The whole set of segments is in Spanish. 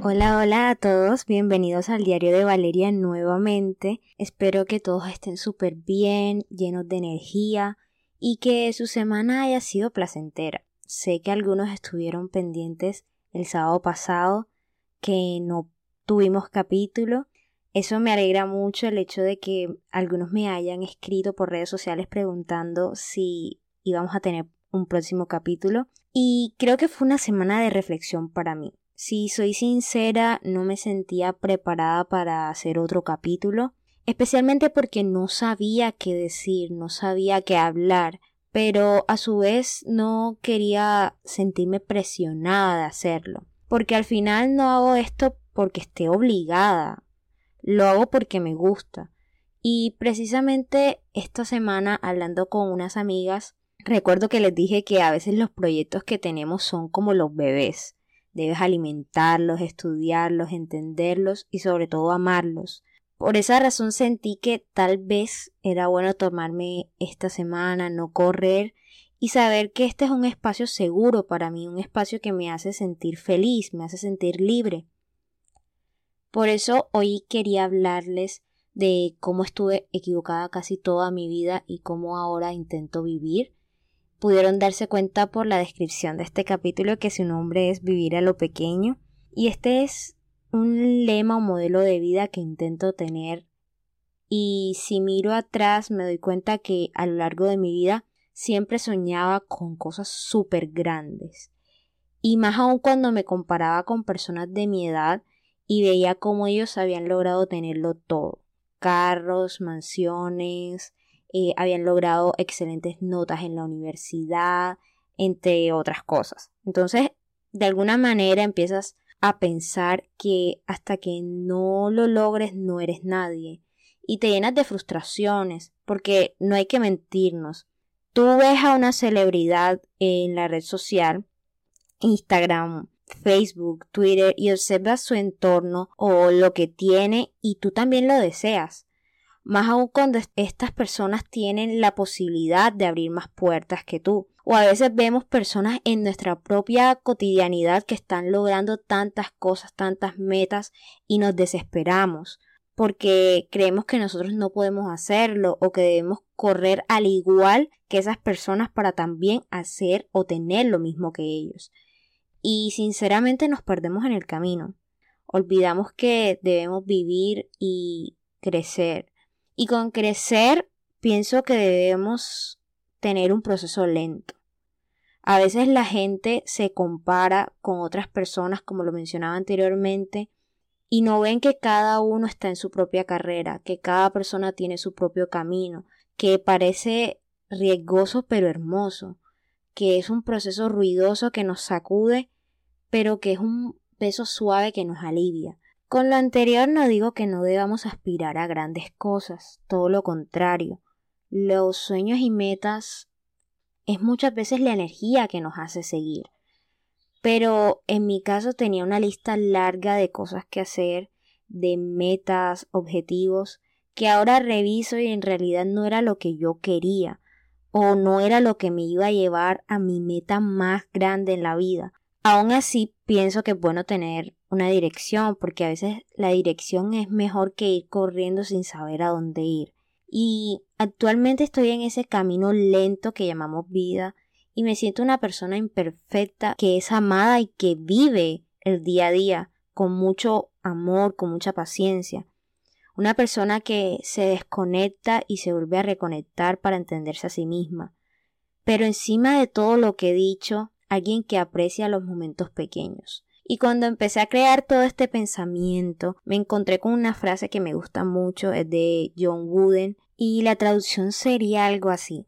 Hola, hola a todos, bienvenidos al diario de Valeria nuevamente. Espero que todos estén súper bien, llenos de energía y que su semana haya sido placentera. Sé que algunos estuvieron pendientes el sábado pasado, que no tuvimos capítulo. Eso me alegra mucho el hecho de que algunos me hayan escrito por redes sociales preguntando si íbamos a tener un próximo capítulo. Y creo que fue una semana de reflexión para mí. Si soy sincera, no me sentía preparada para hacer otro capítulo, especialmente porque no sabía qué decir, no sabía qué hablar, pero a su vez no quería sentirme presionada de hacerlo, porque al final no hago esto porque esté obligada, lo hago porque me gusta. Y precisamente esta semana hablando con unas amigas, recuerdo que les dije que a veces los proyectos que tenemos son como los bebés Debes alimentarlos, estudiarlos, entenderlos y sobre todo amarlos. Por esa razón sentí que tal vez era bueno tomarme esta semana, no correr y saber que este es un espacio seguro para mí, un espacio que me hace sentir feliz, me hace sentir libre. Por eso hoy quería hablarles de cómo estuve equivocada casi toda mi vida y cómo ahora intento vivir pudieron darse cuenta por la descripción de este capítulo que su nombre es Vivir a lo pequeño. Y este es un lema o modelo de vida que intento tener. Y si miro atrás me doy cuenta que a lo largo de mi vida siempre soñaba con cosas súper grandes. Y más aún cuando me comparaba con personas de mi edad y veía cómo ellos habían logrado tenerlo todo. Carros, mansiones, eh, habían logrado excelentes notas en la universidad, entre otras cosas. Entonces, de alguna manera empiezas a pensar que hasta que no lo logres no eres nadie y te llenas de frustraciones porque no hay que mentirnos. Tú ves a una celebridad en la red social, Instagram, Facebook, Twitter y observas su entorno o lo que tiene y tú también lo deseas más aún cuando estas personas tienen la posibilidad de abrir más puertas que tú. O a veces vemos personas en nuestra propia cotidianidad que están logrando tantas cosas, tantas metas y nos desesperamos porque creemos que nosotros no podemos hacerlo o que debemos correr al igual que esas personas para también hacer o tener lo mismo que ellos. Y sinceramente nos perdemos en el camino. Olvidamos que debemos vivir y crecer y con crecer pienso que debemos tener un proceso lento. A veces la gente se compara con otras personas, como lo mencionaba anteriormente, y no ven que cada uno está en su propia carrera, que cada persona tiene su propio camino, que parece riesgoso pero hermoso, que es un proceso ruidoso que nos sacude, pero que es un peso suave que nos alivia. Con lo anterior no digo que no debamos aspirar a grandes cosas, todo lo contrario. Los sueños y metas es muchas veces la energía que nos hace seguir. Pero en mi caso tenía una lista larga de cosas que hacer, de metas, objetivos, que ahora reviso y en realidad no era lo que yo quería, o no era lo que me iba a llevar a mi meta más grande en la vida. Aún así, pienso que es bueno tener una dirección, porque a veces la dirección es mejor que ir corriendo sin saber a dónde ir. Y actualmente estoy en ese camino lento que llamamos vida y me siento una persona imperfecta que es amada y que vive el día a día con mucho amor, con mucha paciencia. Una persona que se desconecta y se vuelve a reconectar para entenderse a sí misma. Pero encima de todo lo que he dicho, alguien que aprecia los momentos pequeños. Y cuando empecé a crear todo este pensamiento, me encontré con una frase que me gusta mucho, es de John Wooden, y la traducción sería algo así.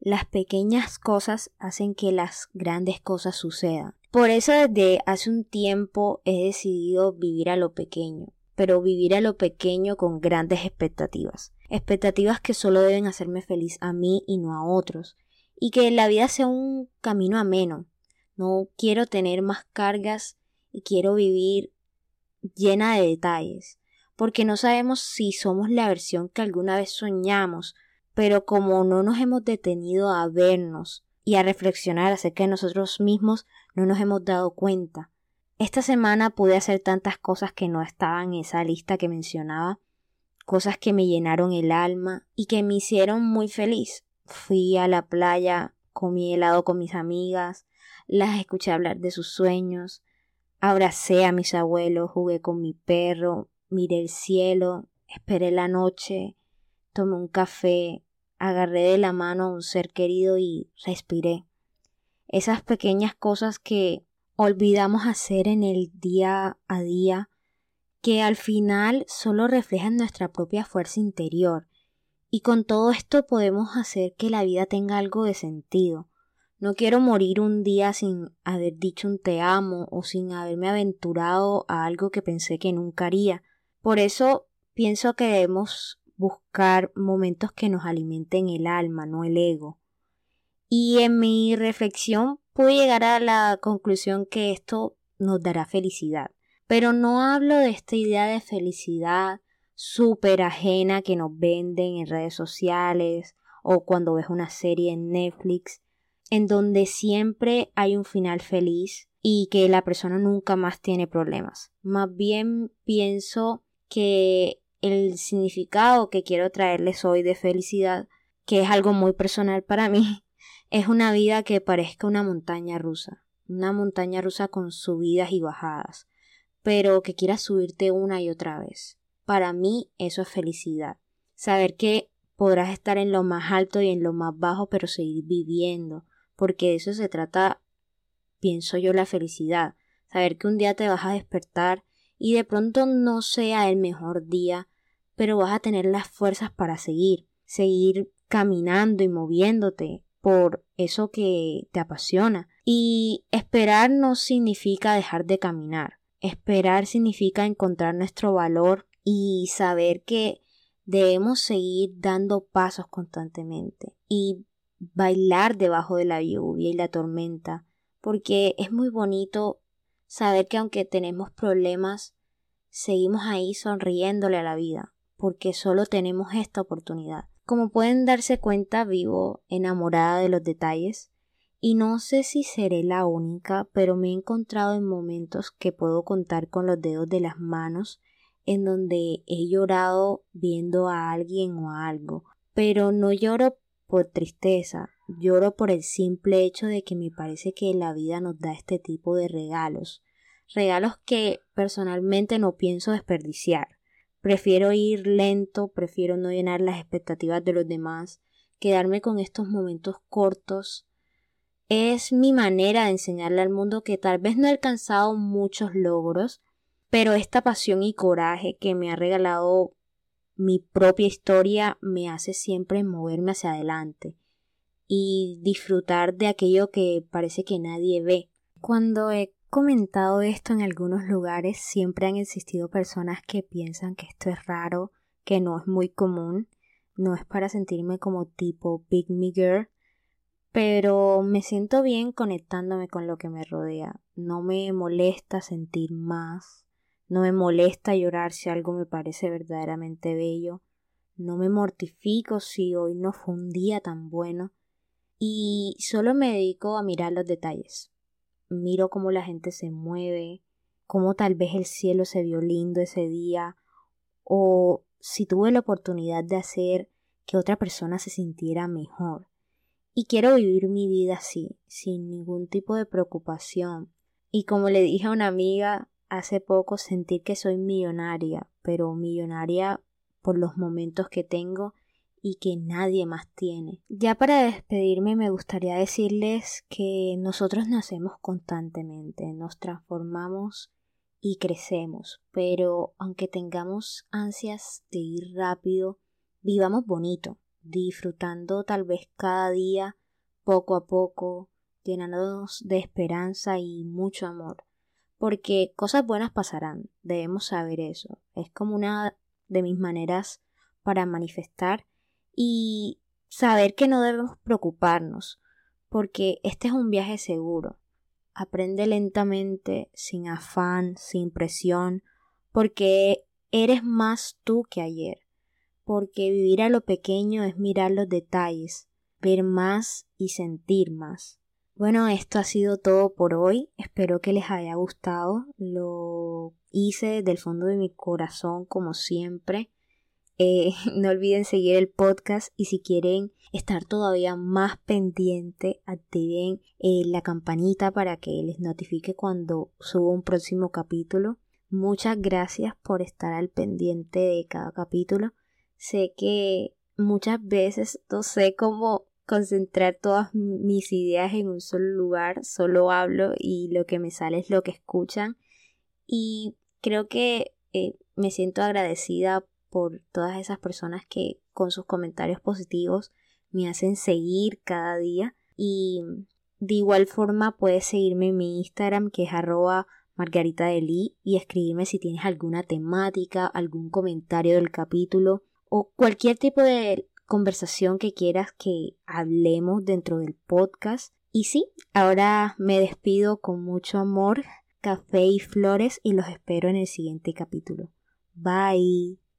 Las pequeñas cosas hacen que las grandes cosas sucedan. Por eso desde hace un tiempo he decidido vivir a lo pequeño, pero vivir a lo pequeño con grandes expectativas. Expectativas que solo deben hacerme feliz a mí y no a otros. Y que la vida sea un camino ameno, no quiero tener más cargas y quiero vivir llena de detalles, porque no sabemos si somos la versión que alguna vez soñamos, pero como no nos hemos detenido a vernos y a reflexionar acerca de nosotros mismos, no nos hemos dado cuenta. Esta semana pude hacer tantas cosas que no estaban en esa lista que mencionaba, cosas que me llenaron el alma y que me hicieron muy feliz. Fui a la playa, comí helado con mis amigas, las escuché hablar de sus sueños, abracé a mis abuelos, jugué con mi perro, miré el cielo, esperé la noche, tomé un café, agarré de la mano a un ser querido y respiré. Esas pequeñas cosas que olvidamos hacer en el día a día, que al final solo reflejan nuestra propia fuerza interior, y con todo esto podemos hacer que la vida tenga algo de sentido. No quiero morir un día sin haber dicho un te amo o sin haberme aventurado a algo que pensé que nunca haría. Por eso pienso que debemos buscar momentos que nos alimenten el alma, no el ego. Y en mi reflexión pude llegar a la conclusión que esto nos dará felicidad. Pero no hablo de esta idea de felicidad súper ajena que nos venden en redes sociales o cuando ves una serie en Netflix, en donde siempre hay un final feliz y que la persona nunca más tiene problemas. Más bien pienso que el significado que quiero traerles hoy de felicidad, que es algo muy personal para mí, es una vida que parezca una montaña rusa, una montaña rusa con subidas y bajadas, pero que quieras subirte una y otra vez. Para mí eso es felicidad. Saber que podrás estar en lo más alto y en lo más bajo, pero seguir viviendo, porque de eso se trata, pienso yo, la felicidad. Saber que un día te vas a despertar y de pronto no sea el mejor día, pero vas a tener las fuerzas para seguir, seguir caminando y moviéndote, por eso que te apasiona. Y esperar no significa dejar de caminar. Esperar significa encontrar nuestro valor y saber que debemos seguir dando pasos constantemente y bailar debajo de la lluvia y la tormenta, porque es muy bonito saber que aunque tenemos problemas, seguimos ahí sonriéndole a la vida, porque solo tenemos esta oportunidad. Como pueden darse cuenta, vivo enamorada de los detalles y no sé si seré la única, pero me he encontrado en momentos que puedo contar con los dedos de las manos en donde he llorado viendo a alguien o a algo, pero no lloro por tristeza, lloro por el simple hecho de que me parece que la vida nos da este tipo de regalos, regalos que personalmente no pienso desperdiciar. Prefiero ir lento, prefiero no llenar las expectativas de los demás, quedarme con estos momentos cortos. Es mi manera de enseñarle al mundo que tal vez no he alcanzado muchos logros, pero esta pasión y coraje que me ha regalado mi propia historia me hace siempre moverme hacia adelante y disfrutar de aquello que parece que nadie ve. Cuando he comentado esto en algunos lugares, siempre han existido personas que piensan que esto es raro, que no es muy común, no es para sentirme como tipo Big Me Girl, pero me siento bien conectándome con lo que me rodea. No me molesta sentir más, no me molesta llorar si algo me parece verdaderamente bello, no me mortifico si hoy no fue un día tan bueno, y solo me dedico a mirar los detalles miro cómo la gente se mueve, cómo tal vez el cielo se vio lindo ese día, o si tuve la oportunidad de hacer que otra persona se sintiera mejor. Y quiero vivir mi vida así, sin ningún tipo de preocupación. Y como le dije a una amiga hace poco, sentir que soy millonaria, pero millonaria por los momentos que tengo y que nadie más tiene. Ya para despedirme me gustaría decirles que nosotros nacemos constantemente, nos transformamos y crecemos, pero aunque tengamos ansias de ir rápido, vivamos bonito, disfrutando tal vez cada día, poco a poco, llenándonos de esperanza y mucho amor, porque cosas buenas pasarán, debemos saber eso, es como una de mis maneras para manifestar y saber que no debemos preocuparnos, porque este es un viaje seguro. Aprende lentamente, sin afán, sin presión, porque eres más tú que ayer, porque vivir a lo pequeño es mirar los detalles, ver más y sentir más. Bueno, esto ha sido todo por hoy. Espero que les haya gustado. Lo hice desde el fondo de mi corazón, como siempre. Eh, no olviden seguir el podcast y si quieren estar todavía más pendiente, activen eh, la campanita para que les notifique cuando subo un próximo capítulo. Muchas gracias por estar al pendiente de cada capítulo. Sé que muchas veces no sé cómo concentrar todas mis ideas en un solo lugar, solo hablo y lo que me sale es lo que escuchan. Y creo que eh, me siento agradecida por todas esas personas que con sus comentarios positivos me hacen seguir cada día. Y de igual forma puedes seguirme en mi Instagram que es arroba Margarita de y escribirme si tienes alguna temática, algún comentario del capítulo o cualquier tipo de conversación que quieras que hablemos dentro del podcast. Y sí, ahora me despido con mucho amor, café y flores y los espero en el siguiente capítulo. Bye.